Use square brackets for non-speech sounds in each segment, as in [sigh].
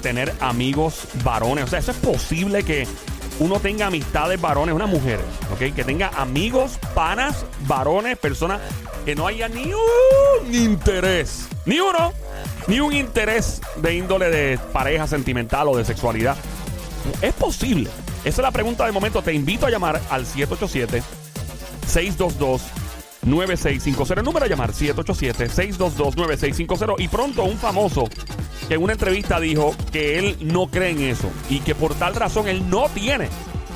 tener amigos varones? O sea, eso es posible que uno tenga amistades varones, una mujer, ¿ok? Que tenga amigos, panas, varones, personas que no haya ni un interés, ni uno, ni un interés de índole de pareja sentimental o de sexualidad. Es posible. Esa es la pregunta de momento. Te invito a llamar al 787 622 9650. El número a llamar 787-622-9650. Y pronto un famoso que en una entrevista dijo que él no cree en eso y que por tal razón él no tiene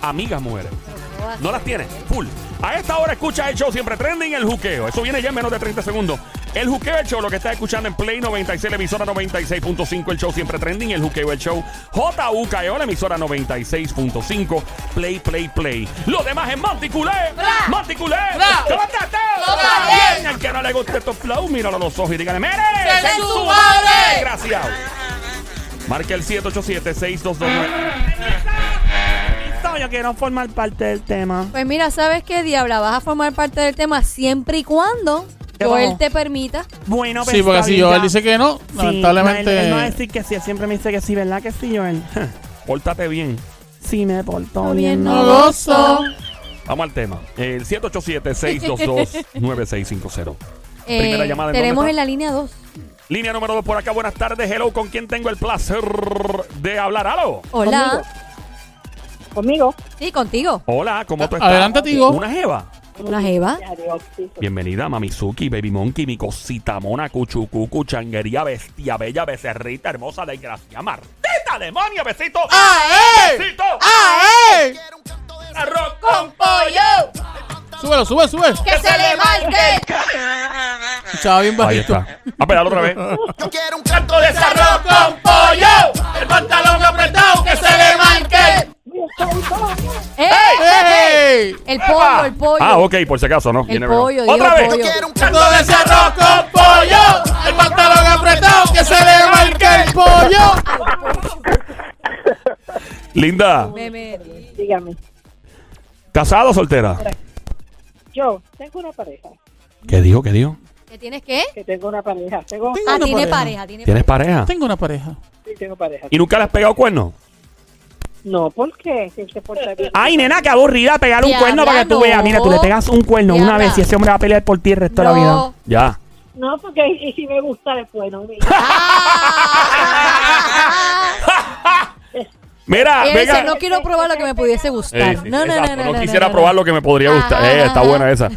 amigas mujeres. No las tiene, full. A esta hora escucha el show siempre trending, el juqueo. Eso viene ya en menos de 30 segundos. El juqueo, el show, lo que está escuchando en Play 96, la emisora 96.5, el show siempre trending, el juqueo, el show. JUKEO, la emisora 96.5, Play, Play, Play. Lo demás es Manticulé. Manticulé. ¿Cómo estás, Teo? Todo bien. Al que no le guste estos flow, míralo a los ojos y dígale, ¡Mere! ¡Que den su madre! Desgraciado. Marca el 787-622. Yo quiero formar parte del tema. Pues mira, ¿sabes qué, Diabla? Vas a formar parte del tema siempre y cuando ¿Qué Joel te permita. Bueno, pues Sí, porque está si Joel dice que no, Sí, lamentablemente. no, él, él no va a decir que sí, él siempre me dice que sí, ¿verdad que sí, Joel? [laughs] Pórtate bien. Sí, me portó Está bien. bien, ¿no? gozo. Vamos al tema. El 787-622-9650. [laughs] Primera Eh, llamada, ¿en tenemos en la línea 2. Línea número 2 por acá. Buenas tardes. Hello. ¿Con quién tengo el placer de hablar? ¿Aló? Hola. Conmigo. Sí, contigo. Hola. ¿Cómo tú estás? Adelante, Tigo. ¿Una jeva? Una jeva. Bienvenida, Mamizuki, Baby Monkey, mi cosita mona, cuchucucu, changuería, bestia, bella, becerrita, hermosa, desgracia, martita, demonio, besito. ¡Ah, eh! ¡Besito! ¡Ah, eh! ¡Arroz ¡Con pollo! Súbelo, sube, sube. ¡Que se le marque! Escuchaba bien Ahí bajito. está. A pegarlo otra vez. Yo quiero un canto de arroz con pollo. El pantalón apretado que se le marque. ¡Eh! ¡Ey! El pollo, el pollo. Ah, ok, por si acaso, ¿no? El pollo, digo Otra el vez. pollo. Quiero un canto de arroz con pollo. El pantalón apretado que se le marque. ¡El pollo! Linda, Me- me- Dígame, ¿casada o soltera? yo tengo una pareja, ¿Qué dijo? ¿Qué dijo? ¿Qué tienes qué? que tengo una pareja, tengo, Tengo Ah, una tiene pareja. pareja, tiene ¿Tienes pareja. pareja? Tengo una pareja. sí, tengo pareja. ¿Y nunca le has pegado cuernos? No, ¿por qué? Si él se porta bien. Ay, nena, qué aburrida pegar un Diabla, cuerno para que tú no. veas. Mira, tú le pegas un cuerno una Diabla. vez y ese hombre va a pelear por ti el resto de la vida. Ya. No, porque y si me gusta después, no. [laughs] Mira, venga. dice, no quiero probar lo que me pudiese Eh, gustar. sí, No, no, no, no, no, quisiera no, probar lo que me podría gustar. Ajá, Eh, está ajá. buena esa.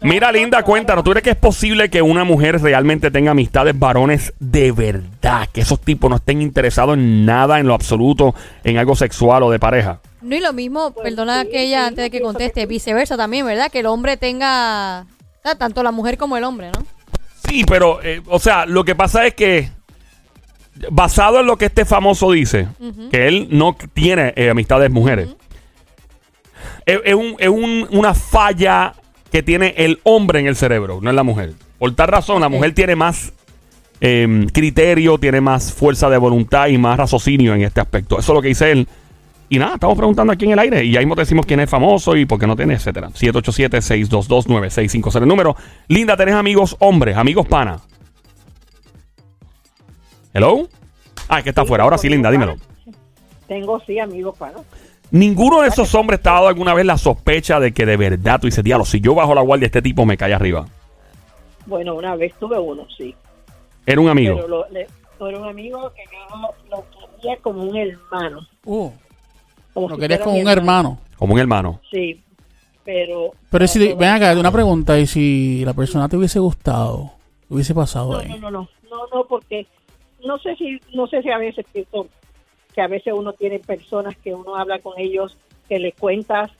Mira, Linda, [laughs] cuéntanos. ¿Tú crees que es posible que una mujer realmente tenga amistades varones de verdad? Que esos tipos no estén interesados en nada en lo absoluto, en algo sexual o de pareja. No, y lo mismo, perdona que ella antes de que conteste, viceversa también, ¿verdad? Que el hombre tenga, o sea, tanto la mujer como el hombre, ¿no? Sí, pero, eh, o sea, lo que pasa es que, basado en lo que este famoso dice, que él no tiene eh, amistades mujeres, es, es un- es un- una falla que tiene el hombre en el cerebro, no en la mujer. Por tal razón, la mujer tiene más eh, criterio, tiene más fuerza de voluntad y más raciocinio en este aspecto. Eso es lo que dice él. Y nada, estamos preguntando aquí en el aire. Y ahí mismo te decimos quién es famoso y por qué no tiene, etcétera. 787-622-9650. El número. Linda, ¿tenés amigos hombres, amigos pana? ¿Hello? Ah, es que está afuera. Ahora sí, Linda, dímelo. Tengo sí amigos para. Ninguno de esos hombres te ha dado alguna vez la sospecha de que de verdad tú dices, diablo, si yo bajo la guardia, este tipo me cae arriba. Bueno, una vez tuve uno, sí. Era un amigo. Pero lo, le- era un amigo que yo lo quería como un hermano. Uh, Como lo si querías fuera con mi un hermano. Como un hermano. Sí, pero... Pero si, ven acá, una pregunta. ¿Y si la persona te hubiese gustado? ¿Qué hubiese pasado No, ahí? no, no, no, no, no, porque no sé si, no sé si a veces pienso que a veces uno tiene personas que uno habla con ellos, que le cuentas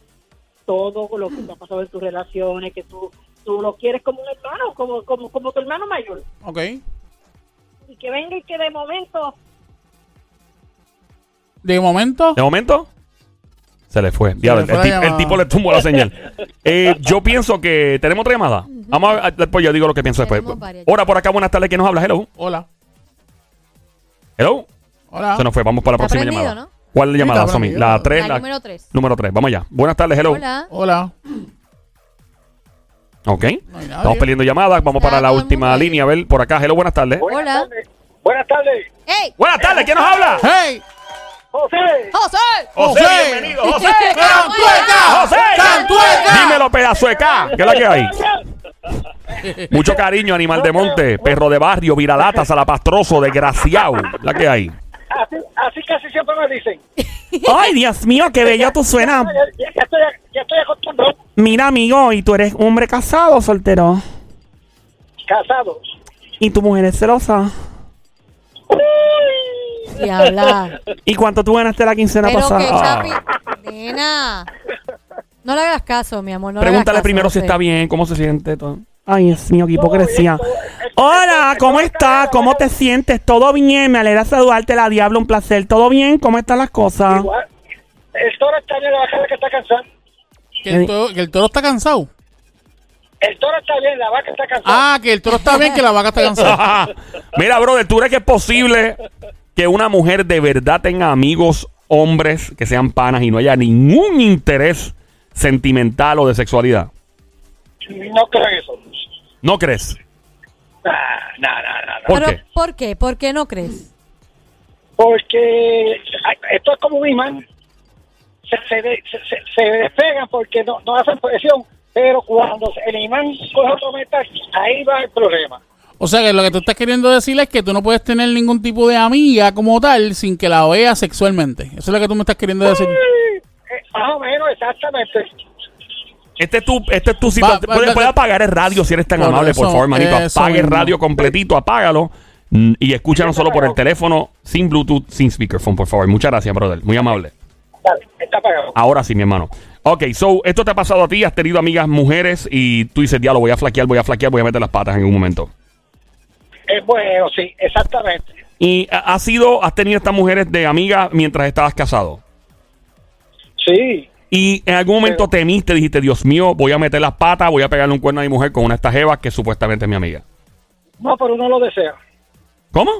todo lo que te ha pasado en tus relaciones, que tú, tú lo quieres como un hermano, como, como, como tu hermano mayor, Ok. y que venga y que de momento, De momento, De momento, se le fue. Diablo, le el, fue tip- el tipo le tumbó la señal. Eh, yo pienso que tenemos otra llamada. Vamos a después yo digo lo que pienso después. Ahora por acá, buenas tardes, ¿quién nos habla? Hello. hola. Hello. Hola. Se nos fue, vamos para la próxima llamada. ¿no? ¿Cuál llamada, está Somi? La 3, La la, número 3. número 3. Vamos allá. Buenas tardes, hello. Hola. Hola. Ok. No. Estamos perdiendo llamadas. Vamos para la última línea. A ver, por acá. Hello, buenas tardes. Hola. Buenas tardes, ¡Ey! Buenas tardes, ¿quién nos habla? ¡Hey! José. ¡José! José, José. bienvenido, José. [laughs] ¡Cantueca! José. ¡Cantueca! Dímelo, pedazo de K. ¿Qué es la que hay? Mucho cariño, animal de monte, perro de barrio, viralata, salapastroso, desgraciado. La que hay. Así, así casi siempre me dicen. Ay, Dios mío, qué bello tú suenas. Ya, ya- ya estoy, ya estoy acostumbrado. Mira, amigo, ¿y tú eres hombre casado o soltero? Casados. ¿Y tu mujer es celosa? Diabla. ¿Y cuánto tú ganaste la quincena Pero que pasada? Chapi... Nena. No le hagas caso, mi amor. No le Pregúntale caso, primero si está bien, cómo se siente. Todo. Ay, Dios mío, qué hipocresía. Hola, ¿cómo estás? ¿Cómo te sientes? ¿Todo bien? Me alegra saludarte, la diablo, un placer. ¿Todo bien? ¿Cómo están las cosas? Igual. El toro está bien, la vaca que está cansada. Que el, toro, que el toro está cansado. El toro está bien, la vaca está cansada. Ah, que el toro está bien, que la vaca está cansada. [laughs] Mira, brother, ¿tú crees que es posible que una mujer de verdad tenga amigos hombres que sean panas y no haya ningún interés sentimental o de sexualidad? No creo eso. ¿No crees? Nah, nah, nah, nah, nah. ¿Por Pero, qué? ¿Por qué? ¿Por qué no crees? Porque esto es como un imán. Se, se, de- se, se- se despegan porque no, no hacen presión. Pero cuando el imán coge otro metal, ahí va el problema. O sea que lo que tú estás queriendo decir es que tú no puedes tener ningún tipo de amiga como tal sin que la veas sexualmente. Eso es lo que tú me estás queriendo decir. Eh, más o menos, exactamente. Este es tu, este es tu situación. Puedes puedes apagar el radio si eres tan Por amable, por favor, manito. Apague el radio completito, apágalo. mm, Y escúchanos solo por el teléfono, sin Bluetooth, sin speakerphone, por favor. Muchas gracias, brother. Muy amable. Dale, está apagado. Ahora sí, mi hermano. Ok, so, esto te ha pasado a ti, has tenido amigas mujeres y tú dices, diablo, voy a flaquear, voy a flaquear, voy a meter las patas en un momento. Es bueno, sí, exactamente. ¿Y ha- has sido, has tenido estas mujeres de amigas mientras estabas casado? Sí. Y en algún momento Pero- temiste, dijiste, Dios mío, voy a meter las patas, voy a pegarle un cuerno a mi mujer con una de estas jevas que supuestamente es mi amiga. No, pero uno lo desea. ¿Cómo?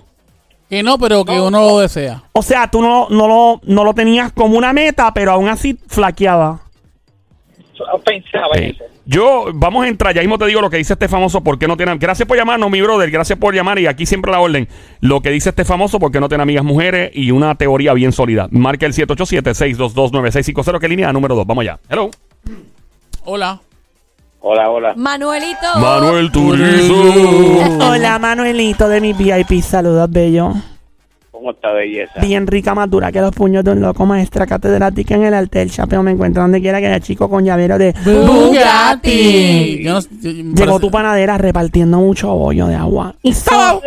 Que no, pero que uno lo desea. O sea, tú no, no, lo, no lo tenías como una meta, pero aún así flaqueaba. Pensaba en Sí. eso. Yo, vamos a entrar, ya mismo te digo lo que dice este famoso, ¿por qué no tiene? Gracias por llamarnos, mi brother, gracias por llamar y aquí siempre la orden. Lo que dice este famoso, ¿por qué no tiene amigas mujeres? Y una teoría bien sólida. Marca el 787-622-9650, que línea número 2. Vamos allá. Hello. Hola. Hola, hola. Manuelito. Manuel Turizo. Hola, Manuelito de mi VIP. Saludos, bello. ¿Cómo está belleza? Bien rica, más dura que los puños de un loco, maestra catedrática en el arte del chapeo. Me encuentro donde quiera que haya chico con llavero de Bugatti. Yo no- yo- Llegó parece, tu panadera repartiendo mucho bollo de agua. Y so-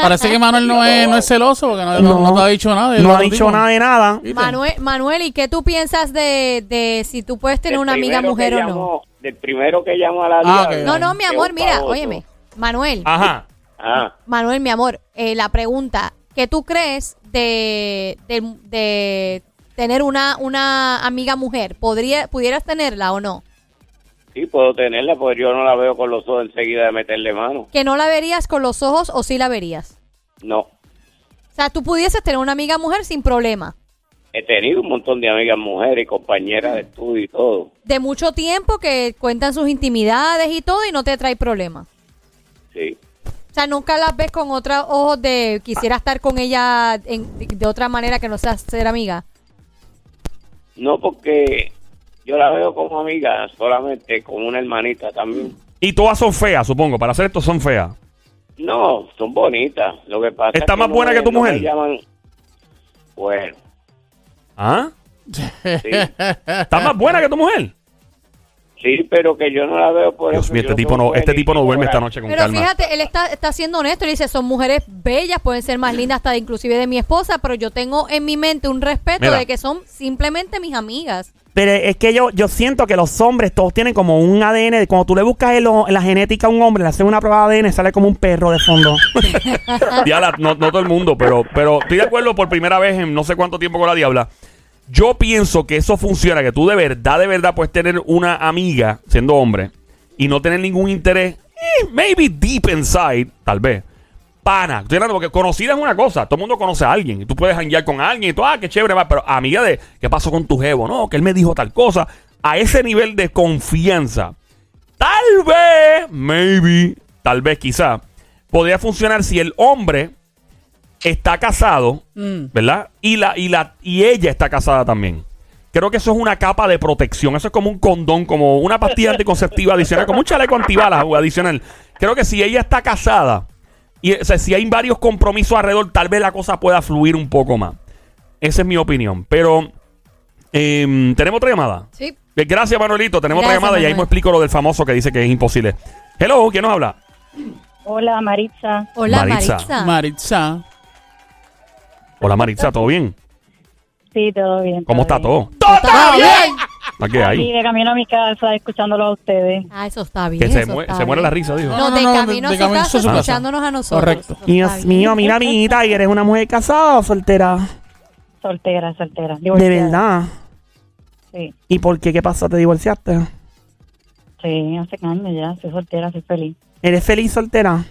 parece que Manuel no es, no es celoso porque no, no- no te ha dicho nada. del No ha otro dicho tipo. nada de nada. ¿Viste? Manuel, Manuel, ¿y qué tú piensas de, de si tú puedes tener Del una amiga primero mujer que o no? llamó- Del primero que llamó a la Ah, diabla. No, no, mi amor, mira, óyeme. Manuel, Ajá. Ah, Manuel, mi amor, eh, la pregunta, ¿qué tú crees de, de, de tener una, una amiga mujer? ¿Podría, ¿Pudieras tenerla o no? sí, puedo tenerla, porque yo no la veo con los ojos enseguida de meterle mano. ¿Que no la verías con los ojos o sí la verías? No. O sea, tú pudieses tener una amiga mujer sin problema. He tenido un montón de amigas mujeres y compañeras de estudio y todo. De mucho tiempo que cuentan sus intimidades y todo y no te trae problema. Sí. O sea, nunca las ves con otros ojos de quisiera estar con ella en- de, de otra manera que no sea ser amiga. No porque yo la veo como amiga, solamente como una hermanita también. Y todas son feas, supongo. Para hacer esto son feas. No, son bonitas. Lo que pasa ¿Está es más no buena me- que tu no mujer? llaman- Bueno, ¿Ah? sí. ¿Está más buena que tu mujer? Sí, pero que yo no la veo por Dios eso. mío, yo este tipo no, este tipo no duerme esta noche con Pero calma. fíjate, él está, está siendo honesto. Él dice, son mujeres bellas, pueden ser más lindas hasta inclusive de mi esposa, pero yo tengo en mi mente un respeto Mira. de que son simplemente mis amigas. Pero es que yo, yo siento que los hombres todos tienen como un ADN. de- Cuando tú le buscas en, lo- en la genética a un hombre, le hacen una prueba de ADN, sale como un perro de fondo. [laughs] Diabla, no, no todo el mundo, pero, pero estoy de acuerdo por primera vez en no sé cuánto tiempo con la diabla. Yo pienso que eso funciona, que tú de verdad, de verdad puedes tener una amiga siendo hombre y no tener ningún interés, eh, maybe deep inside, tal vez. Pana, estoy hablando porque conocida es una cosa, todo el mundo conoce a alguien, y tú puedes hanguear con alguien y tú, ah, qué chévere, va, pero amiga de, ¿qué pasó con tu jevo? No, que él me dijo tal cosa, a ese nivel de confianza, tal vez, maybe, tal vez quizá, podría funcionar si el hombre está casado, Mm. ¿verdad? Y la y la y ella está casada también. Creo que eso es una capa de protección. Eso es como un condón, como una pastilla anticonceptiva adicional, como un chaleco antibalas adicional. Creo que si ella está casada y o sea, si hay varios compromisos alrededor, tal vez la cosa pueda fluir un poco más. Esa es mi opinión. Pero em, tenemos otra llamada. Sí. Gracias, Manuelito. Tenemos Gracias, otra llamada y ahí me explico lo del famoso que dice que es imposible. Hello, ¿quién nos habla? Hola, Maritza. Hola, Maritza. Maritza. Maritza. Hola, Maritza, ¿todo bien? Sí, todo bien. ¿Cómo está bien. todo? ¿Está bien? ¿A qué hay? de camino a mi casa, escuchándolo a ustedes. Ah, eso está bien. Que se, eso mue- está se muere bien. la risa, dijo. No, No, no, de no, de- camino a de su camino a casa, su casa. escuchándonos a nosotros. Correcto. Eso está Dios bien. mío, mira, amiguita, ¿y eres una mujer casada o soltera? Soltera, soltera. De divorciada. verdad. Sí, ¿Y por qué? ¿Qué pasó? ¿Te divorciaste? sí, hace años ya. Soy soltera, soy feliz. ¿Eres feliz soltera?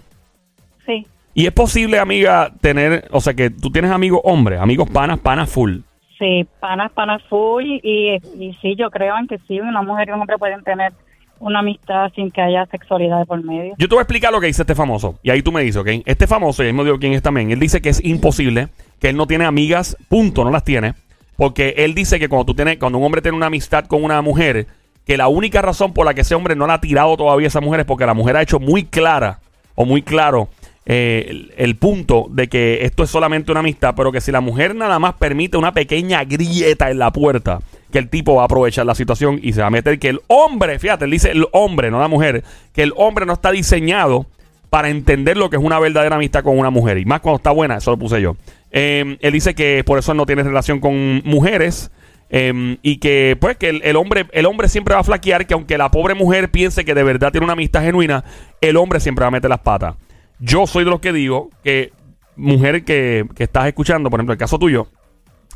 Sí, Y es posible, amiga, tener, o sea, que tú tienes amigos hombres, amigos panas, panas full. sí, panas, panas full. Y, y sí, yo creo en que sí, una mujer y un hombre pueden tener una amistad sin que haya sexualidad de por medio. Yo te voy a explicar lo que dice este famoso. Y ahí tú me dices, ¿ok? Este famoso, y ahí me digo quién es también, él dice que es imposible, que él no tiene amigas, punto, no las tiene. Porque él dice que cuando tú tienes, cuando un hombre tiene una amistad con una mujer, que la única razón por la que ese hombre no la ha tirado todavía a esa mujer es porque la mujer ha hecho muy clara o muy claro eh, el, punto de que esto es solamente una amistad, pero que si la mujer nada más permite una pequeña grieta en la puerta, que el tipo va a aprovechar la situación y se va a meter que el hombre, fíjate, él dice el hombre, no la mujer, que el hombre no está diseñado para entender lo que es una verdadera amistad con una mujer. Y más cuando está buena, eso lo puse yo. Eh, él dice que por eso él no tiene relación con mujeres. eh, y que pues que el, el hombre el hombre siempre va a flaquear que aunque la pobre mujer piense que de verdad tiene una amistad genuina el hombre siempre va a meter las patas yo soy de los que digo que mujer que, que estás escuchando por ejemplo el caso tuyo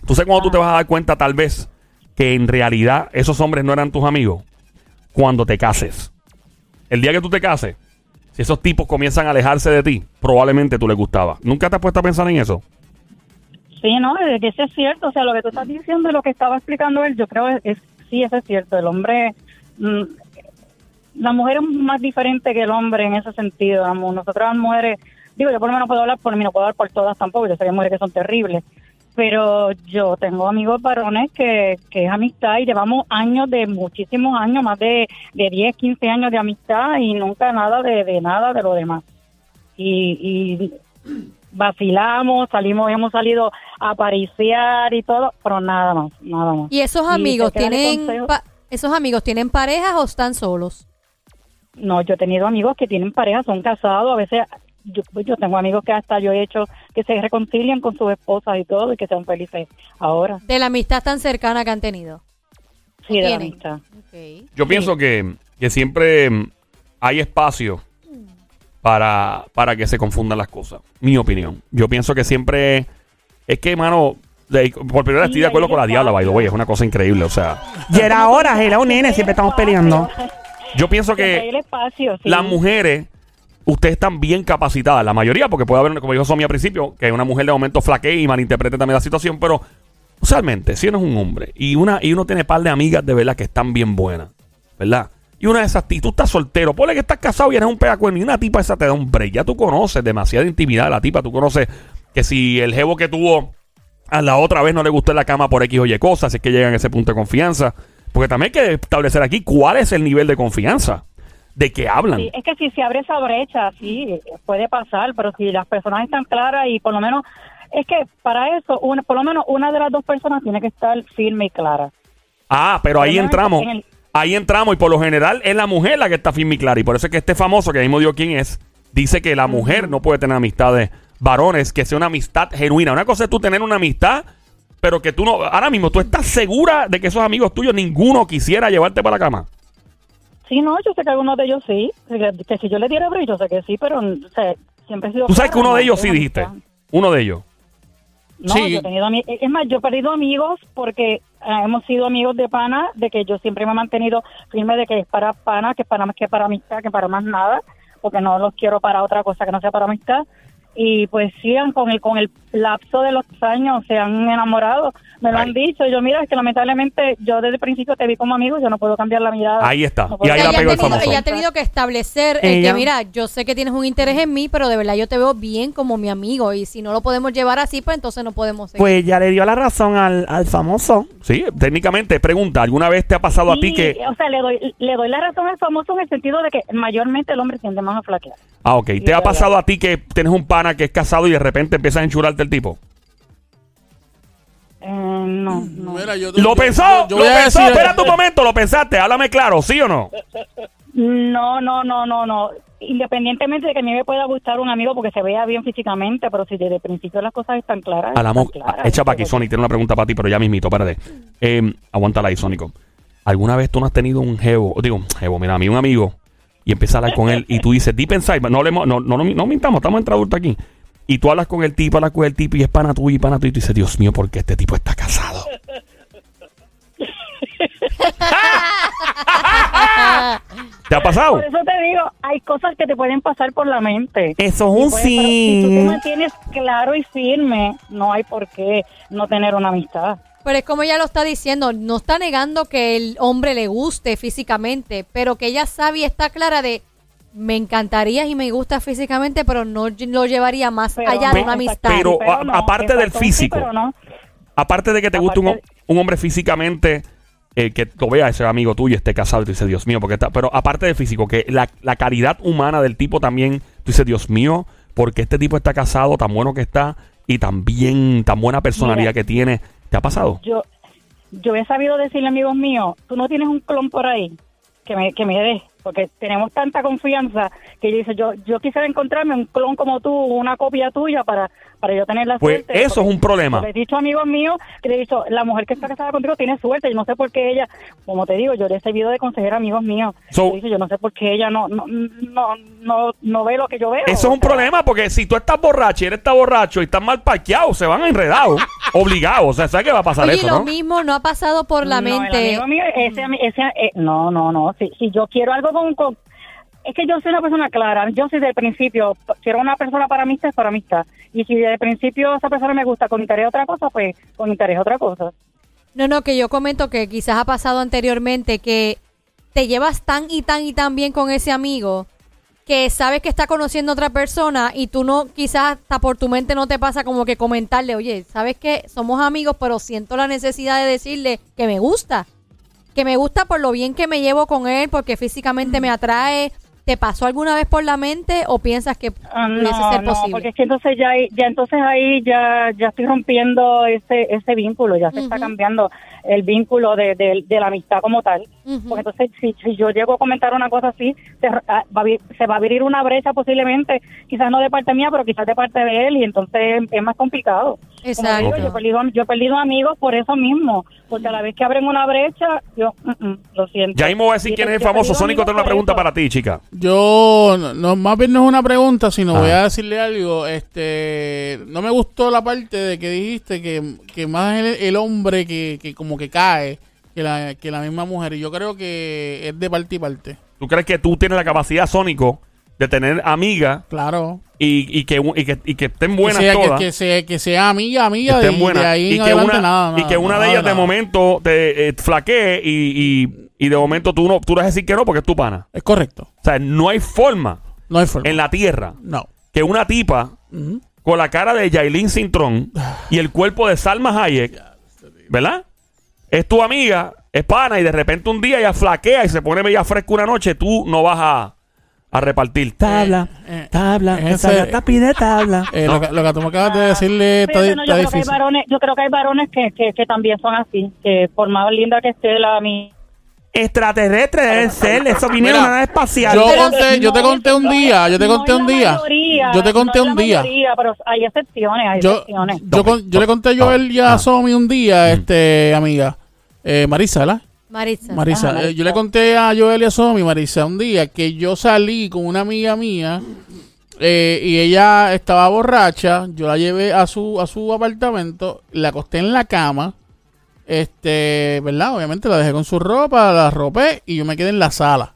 tú sabes cuando tú te vas a dar cuenta tal vez que en realidad esos hombres no eran tus amigos cuando te cases el día que tú te cases si esos tipos comienzan a alejarse de ti probablemente tú les gustabas nunca te has puesto a pensar en eso Sí, no, es que eso es cierto. O sea, lo que tú estás diciendo y lo que estaba explicando él, yo creo es, es- sí, eso es cierto. El hombre, mm, la mujer es más diferente que el hombre en ese sentido. Amo. Nosotras las mujeres, digo, yo por lo menos puedo hablar por mí, no puedo hablar por todas tampoco. Yo sé que hay mujeres que son terribles. Pero yo tengo amigos varones que, que es amistad y llevamos años de muchísimos años, más de, de 10, 15 años de amistad y nunca nada de, de nada de lo demás. Y, y vacilamos, salimos, hemos salido a pariciar y todo, pero nada más, nada más. ¿Y esos amigos tienen pa- esos amigos tienen parejas o están solos? No, yo he tenido amigos que tienen pareja, son casados, a veces yo, yo tengo amigos que hasta yo he hecho que se reconcilian con sus esposas y todo y que sean felices ahora. De la amistad tan cercana que han tenido. Sí, de la amistad. Ok. Yo pienso que, que siempre mm, hay espacio para, para que se confundan las cosas. Mi opinión. Yo pienso que siempre es que, mano, de- por primera vez Sí, estoy de acuerdo con la diabla, by the way, es una cosa increíble. O sea, Ya era hora, era un nene, siempre estamos peleando. [laughs] yo pienso que el espacio, sí. las mujeres, ustedes están bien capacitadas, la mayoría, porque puede haber, como dijo Somi al principio, que una mujer de momento flaquee y malinterprete también la situación, pero usualmente, si uno es un hombre y una y uno tiene par de amigas de verdad que están bien buenas, ¿verdad? Y una de esas, y tú estás soltero, ponle que estás casado y eres un pedacuerno y una tipa esa te da un break. Ya tú conoces demasiada intimidad de la tipa, tú conoces que si el jevo que tuvo a la otra vez no le gustó en la cama por X o Y cosas, si es que llegan a ese punto de confianza. Porque también hay que establecer aquí cuál es el nivel de confianza de que hablan. Sí, es que si se abre esa brecha, sí, puede pasar, pero si las personas están claras y por lo menos, es que para eso, una, por lo menos una de las dos personas tiene que estar firme y clara. Ah, pero ahí entramos. en el- Ahí entramos y por lo general es la mujer la que está firme y clara. Y por eso es que este famoso, que ahí mismo dio quién es, dice que la mujer no puede tener amistades varones, que sea una amistad genuina. Una cosa es tú tener una amistad, pero que tú no... Ahora mismo, ¿tú estás segura de que esos amigos tuyos ninguno quisiera llevarte para la cama? Sí, no, yo sé que algunos de ellos sí, que, que si yo le diera brillo, yo sé que sí, pero o sea, siempre he sido... Tú sabes que uno de ellos sí dijiste. Uno de ellos. No, Sí. yo he tenido es más, yo he perdido amigos porque eh, hemos sido amigos de pana, de que yo siempre me he mantenido firme de que es para pana, que es para más que para amistad, que para más nada, porque no los quiero para otra cosa que no sea para amistad. Y pues sigan con el con el lapso de los años se han enamorado me lo Ay. han dicho yo mira es que lamentablemente yo desde el principio te vi como amigo yo no puedo cambiar la mirada Ahí está. No Y ahí la ella, ha pegó el tenido, famoso. ella ha tenido que establecer el Ella- que, mira, yo sé que tienes un interés en mí, pero de verdad yo te veo bien como mi amigo. Y si no lo podemos llevar así, pues entonces no podemos seguir. Pues ya le dio la razón al, al famoso. Sí, técnicamente, pregunta, ¿alguna vez te ha pasado a ti Sí, que... o sea le doy le doy la razón al famoso en el sentido de que mayormente el hombre tiende más a flaquear Ah, ok. ¿Te ha pasado ya. a ti que tienes un pana que es casado y de repente empiezas a enchurarte el tipo? Eh, no no Mira, yo te- ¿Lo yo- pensó? yo- yo ¿Lo voy a pensó? decir- Espera un momento, ¿lo pensaste? Háblame claro, ¿sí o no? No, no, no, no, no. Independientemente de que a mí me pueda gustar un amigo porque se vea bien físicamente, pero si desde el principio las cosas están claras. A la mo- están claras. Echa para aquí, Sonic, tiene una pregunta para ti, pero ya mismito, espérate. Eh, aguántala ahí, Sónico. ¿Alguna vez tú no has tenido un jevo, digo, un jevo, mira, a mí un amigo, y empiezas a hablar con él, y tú dices, deep inside, no, hablemos- no, no, no, no mintamos, estamos entre adultos aquí. Y tú hablas con el tipo, hablas con el tipo, y es pana tuyo y pana tuyo, y tú dices, Dios mío, ¿por qué este tipo está casado? ¿Te ha pasado? Por eso te digo, hay cosas que te pueden pasar por la mente. Eso es un pero Si tú te sí. mantienes claro y firme, no hay por qué no tener una amistad. Pero es como ella lo está diciendo, no está negando que el hombre le guste físicamente, pero que ella sabe y está clara de, me encantaría y me gusta físicamente, pero no lo llevaría más Pero allá no, de una amistad. pero- a- no, aparte del sí, físico. pero no. Aparte de que te guste un, hombre físicamente, eh, que lo vea ese amigo tuyo, esté casado, y tú dices, Dios mío, porque está. Pero aparte del físico, que la, la caridad humana del tipo también, tú dices, Dios mío, porque este tipo está casado, tan bueno que está, y también tan buena personalidad Mira. que tiene. ¿Te ha pasado? Yo, yo he sabido decirle amigos míos, tú no tienes un clon por ahí que me, que me des, porque tenemos tanta confianza que yo dice, yo, yo quisiera encontrarme un clon como tú, una copia tuya para, para yo tener la Pues suerte. eso es un problema. Le he dicho a amigos míos que le he dicho, la mujer que está casada contigo tiene suerte, y no sé por qué ella, como te digo, yo le he servido de consejera a amigos míos. So- Le dije, yo no sé por qué ella no, no, no, no, no ve lo que yo veo. Eso es un sea, problema, porque si tú estás borracho y él está borracho y estás mal parqueado, se van enredados, [laughs] obligados. O sea, ¿sabes qué va a pasar Oye, y eso, lo no? mismo no ha pasado por la No, el mente. amigo mío, ese, eh, no, no, no. Si, si yo quiero algo Es que yo soy una persona clara. Yo soy del principio. Quiero una persona para amistad, es para amistad. Y si desde el principio esa persona me gusta con interés otra cosa, pues con interés otra cosa. No, no, que yo comento que quizás ha pasado anteriormente que te llevas tan y tan y tan bien con ese amigo que sabes que está conociendo a otra persona y tú no, quizás hasta por tu mente no te pasa como que comentarle, oye, sabes que somos amigos, pero siento la necesidad de decirle que me gusta, que me gusta por lo bien que me llevo con él, porque físicamente me atrae. ¿Te pasó alguna vez por la mente o piensas que Ah, pudiese no, ser no, posible? porque es que entonces ya, ya entonces ahí ya, ya estoy rompiendo ese, ese vínculo, ya se está cambiando el vínculo de, de- de la amistad como tal. Ujú. Porque entonces, si, si yo llego a comentar una cosa así, se, ah, va a abrir- se va a abrir una brecha posiblemente, quizás no de parte mía, pero quizás de parte de él, y entonces es más complicado. Como Exacto. digo, yo, he perdido, yo he perdido amigos por eso mismo, porque a la vez que abren una brecha, yo, mm, mm, lo siento. Ya mismo voy a decir quién es el famoso. Sónico tiene una pregunta eso. para ti, chica. Yo, no, no, más bien no es una pregunta, sino Ah. voy a decirle algo. Este, no me gustó la parte de que dijiste que, que más el, el hombre que, que como que cae que la, que la misma mujer. Y yo creo que es de parte y parte. ¿Tú crees que tú tienes la capacidad, Sónico, de tener amigas Claro. y, y, que, y, que, y que estén Que buenas sea, que, todas? que sea, que sea amiga, amiga, estén y de buenas. ahí y, en que una, nada, y que una de ellas de momento te eh, flaquee y, y, y de momento tú no tú vas a decir que no porque es tu pana. Es correcto. O sea, no hay forma No hay forma. en la tierra No. que una tipa Ujú. con la cara de Yailin Cintrón y el cuerpo de Salma Hayek, ¿verdad? Es tu amiga, es pana y de repente un día ella flaquea y se pone media fresca una noche, tú no vas a, a repartir. Tabla, Eh, eh, tabla, ese- esa pide tabla. [laughs] Eh, lo, que, lo que tú me acabas de decirle está, no, está yo, creo que hay varones, yo creo que hay varones que, que, que también son así, que por más linda que esté la mi Extraterrestre debe ser, eso viene de Mira, una nave espacial. yo conté- yo te no conté es- un no día, es- yo te no conté es un día. Yo te conté no es un día. pero hay excepciones, hay Yo, excepciones. yo, con- yo le conté a Joel y a Somi un día, este, amiga, eh, Marisa, ¿verdad? Marisa, Ajá, eh, yo le conté a Joel y a Somi, Marisa, un día que yo salí con una amiga mía eh, y ella estaba borracha, yo la llevé a su a su apartamento, la acosté en la cama, este, ¿verdad? Obviamente la dejé con su ropa, la ropé y yo me quedé en la sala.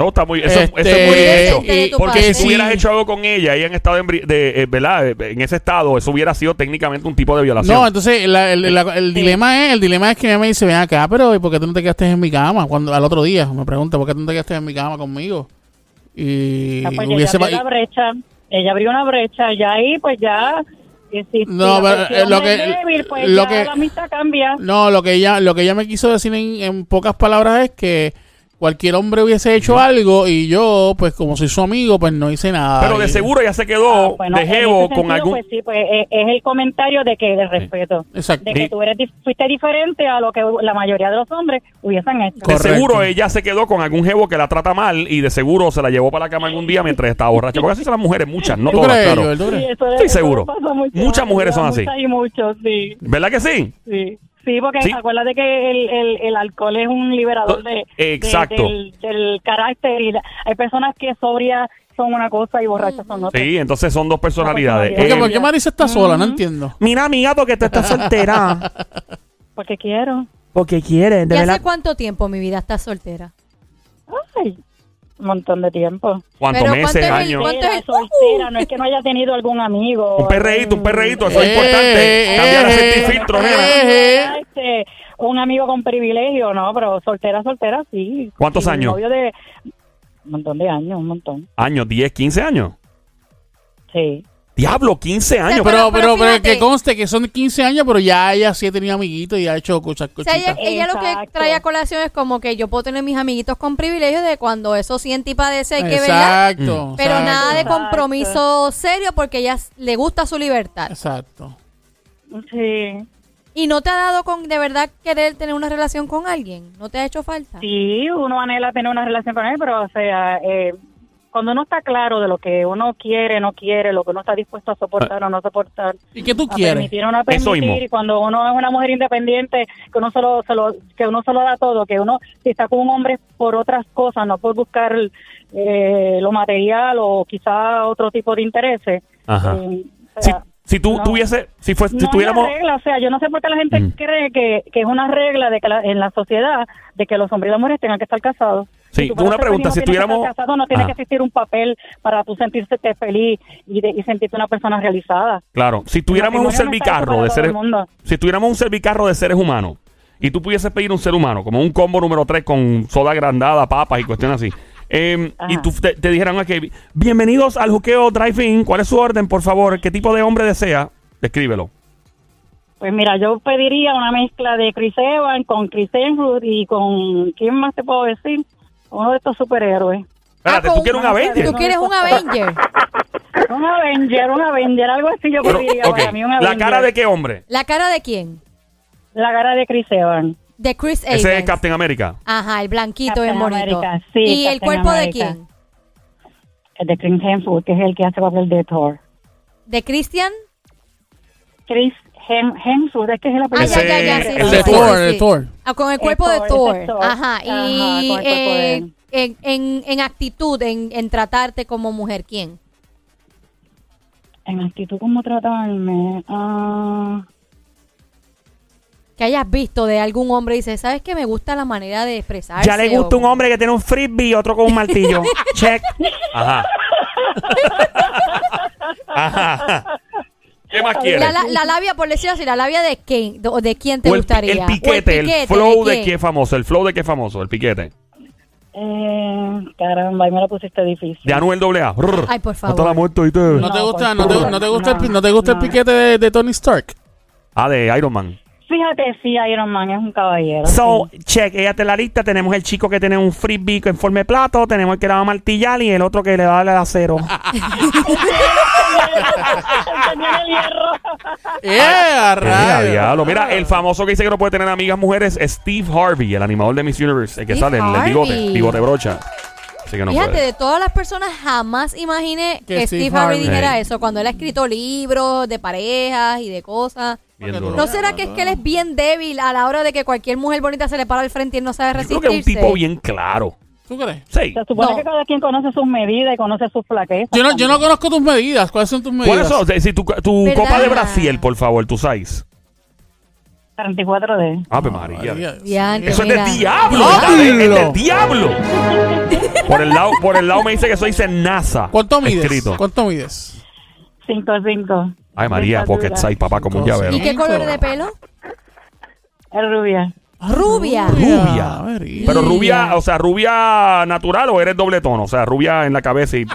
No, está muy, eso, eso Este, es muy hecho. de tu Porque si hubieras hecho algo con ella y en estado de, de, eh, ¿verdad? Eh, en ese estado, eso hubiera sido técnicamente un tipo de violación. No, entonces la- el, la- el dilema es, el dilema es que ella me dice, ven acá, pero ¿y por qué tú no te quedaste en mi cama? Cuando al otro día me pregunta, ¿por qué tú no te quedaste en mi cama conmigo? Y Ah, pues hubiese ella abrió la brecha, ella abrió una brecha, ya ahí pues ya... y si- No, pero, eh, lo que- débil, pues lo ya que- la amistad cambia. No, lo que ella, lo que ella me quiso decir en, en pocas palabras es que cualquier hombre hubiese hecho algo y yo, pues como soy su amigo, pues no hice nada. Pero de Y- seguro ya se quedó Ah, bueno, de jevo con algún... Pues sí, pues es, es el comentario de que de respeto. Exacto. De que Sí. tú eres, fuiste diferente a lo que la mayoría de los hombres hubiesen hecho. De Correcto. seguro ella se quedó con algún jevo que la trata mal y de seguro se la llevó para la cama algún día mientras estaba borracha. Porque así son las mujeres, muchas, no ¿Tú todas, crees, claro. Sí, Estoy eso seguro. Muchas mujeres son así. Muchas y muchos, sí. ¿Verdad que sí? Sí, sí porque Sí. acuérdate que el, el, el alcohol es un liberador de, de- Exacto. del, del carácter y la- hay personas que sobrias son una cosa y borrachas son otra. Sí, entonces son dos personalidades. ¿Por qué, Eh, por qué Marisa está sola? No entiendo. Mira, amiga, porque tú estás soltera. [laughs] Porque quiero. Porque quieres, de ¿Y verdad. hace cuánto tiempo mi vida estás soltera? Ay, un montón de tiempo. ¿Cuántos Pero meses, ¿cuánto es el- años? cuánto es el- soltera, no es que no haya tenido algún amigo. Un perreíto, un perreíto, eso es Eh, importante. eh, Cambiar a eh, sentir eh, filtro, eh, nena. eh. Este, un amigo con privilegio, no, pero soltera, soltera, sí. ¿Cuántos Sí, años? Novio de un montón de años, un montón. Años, 10, 15 años. Sí. Diablo, 15 años. Pero, Pero- pero, pero que conste que son 15 años, pero ya ella sí ha tenido amiguitos y ha hecho cosas, O sea, ella, ella lo que Exacto. trae a colación es como que yo puedo tener mis amiguitos con privilegio de cuando eso siente y padece, hay que verla. Exacto. Pero exacto, nada de Exacto. compromiso serio porque ella le gusta su libertad. Exacto. Sí. ¿Y no te ha dado con de verdad querer tener una relación con alguien? ¿No te ha hecho falta? Sí, uno anhela tener una relación con él, pero o sea, eh, cuando uno está claro de lo que uno quiere, no quiere, lo que uno está dispuesto a soportar o no soportar, ¿Y qué tú a quieres? permitir o no permitir, y cuando uno es una mujer independiente, que uno solo, se lo- que uno solo da todo, que uno si está con un hombre por otras cosas, no por buscar eh, lo material o quizá otro tipo de intereses. Ajá. eh, o Si, sea, si tú no. tuviese, si fue, si no tuviéramos... es una regla, o sea, yo no sé por qué la gente Mm. cree que, que es una regla de que la- en la sociedad de que los hombres y las mujeres tengan que estar casados. Sí, una pregunta, si que tuviéramos- casado, no tiene Ajá. que existir un papel para tú sentirte feliz y, de- y sentirte una persona realizada. Claro, si tuviéramos un servicarro de seres... Si tuviéramos un servicarro de seres humanos y tú pudieses pedir un ser humano, como un combo número 3 con soda agrandada, papas y cuestiones así, eh, y tú te, te dijeran, ok, bienvenidos al juqueo drive-in, ¿cuál es su orden, por favor? ¿Qué tipo de hombre desea? Descríbelo. Pues mira, yo pediría una mezcla de Chris Evans con Chris Hemsworth y con, ¿quién más te puedo decir? Uno de estos superhéroes. Espérate, con- ¿tú quieres un Avenger? ¿Tú quieres un Avenger? [laughs] Un Avenger, un Avenger, algo así yo Pero, pediría ok, para mí, un ¿La cara de qué hombre? ¿La cara de quién? La cara de Chris Evans. De Chris Evans. Ese es Captain America. Ajá, el blanquito bien Captain bonito. America, sí, ¿Y el cuerpo de quién? El de Chris Hemsworth, que es el que hace papel de Thor. ¿De Christian? Chris Hemsworth, es que es el apellido. Ah, ya, ya, ya, Ese- sí, el sí, de sí, Thor, sí, el sí. Thor. Ah, con el El cuerpo de Thor. Ajá. Y eh, en, en, en actitud, en, en tratarte como mujer, ¿quién? En actitud, ¿cómo tratarme? Ah, Que hayas visto de algún hombre y dices, ¿sabes qué? Me gusta la manera de expresarse. Ya le gusta o- un hombre que tiene un frisbee y otro con un martillo. [laughs] Check. Ajá. [laughs] [laughs] Ajá. ¿Qué más quieres? La, la, la labia, por decirlo así, la labia de quién, de, de quién te O el, gustaría. el O piquete, el, piquete, flow de, quién? qué famoso, el flow de qué famoso, el piquete. eh, caramba, ahí me la pusiste difícil. De Anuel AA. Ay, por No te la favor. ¿No, No, te gusta, no, te, favor. no te gusta, el, No, te gusta el piquete de, de Tony Stark? Ah, de Iron Man. Fíjate, sí, Iron Man es un caballero. So, sí. check, ella te la lista. Tenemos el chico que tiene un frisbee en forma de plato. Tenemos el que le va a martillar y el otro que le va a darle el acero. Tenía el hierro. ¡Eh, a Mira, rayos! diablo. Mira, el famoso que dice que no puede tener amigas mujeres es Steve Harvey, el animador de Miss Universe, el que Steve sale, el, el bigote, bigote brocha. Así que no Fíjate, puede. de todas las personas jamás imaginé Que que, Steve Harvey Harvey. dijera Sí. eso cuando él ha escrito libros de parejas y de cosas. ¿No será que es que él es bien débil a la hora de que cualquier mujer bonita se le para al frente y él no sabe Yo resistirse? creo que es un tipo bien claro. ¿Tú crees? Sí. Se supone No. que cada quien conoce sus medidas y conoce sus flaquezas. Yo no, yo no conozco tus medidas. ¿Cuáles son tus medidas? ¿Cuáles son? Si tu, tu copa de Brasil, por favor, tu size. 34 de. Ave María. Eso es mira. del diablo. Es del diablo. Por el lado, por el lado me dice que soy NASA. ¿Cuánto mides? Escrito. ¿Cuánto mides? 5-5. Ay María, pocket size, papá, como un llavero. ¿Y qué color de pelo? Es rubia. Rubia. Rubia. Ah, Pero rubia, o sea, rubia natural o eres doble tono, o sea, rubia en la cabeza y [laughs]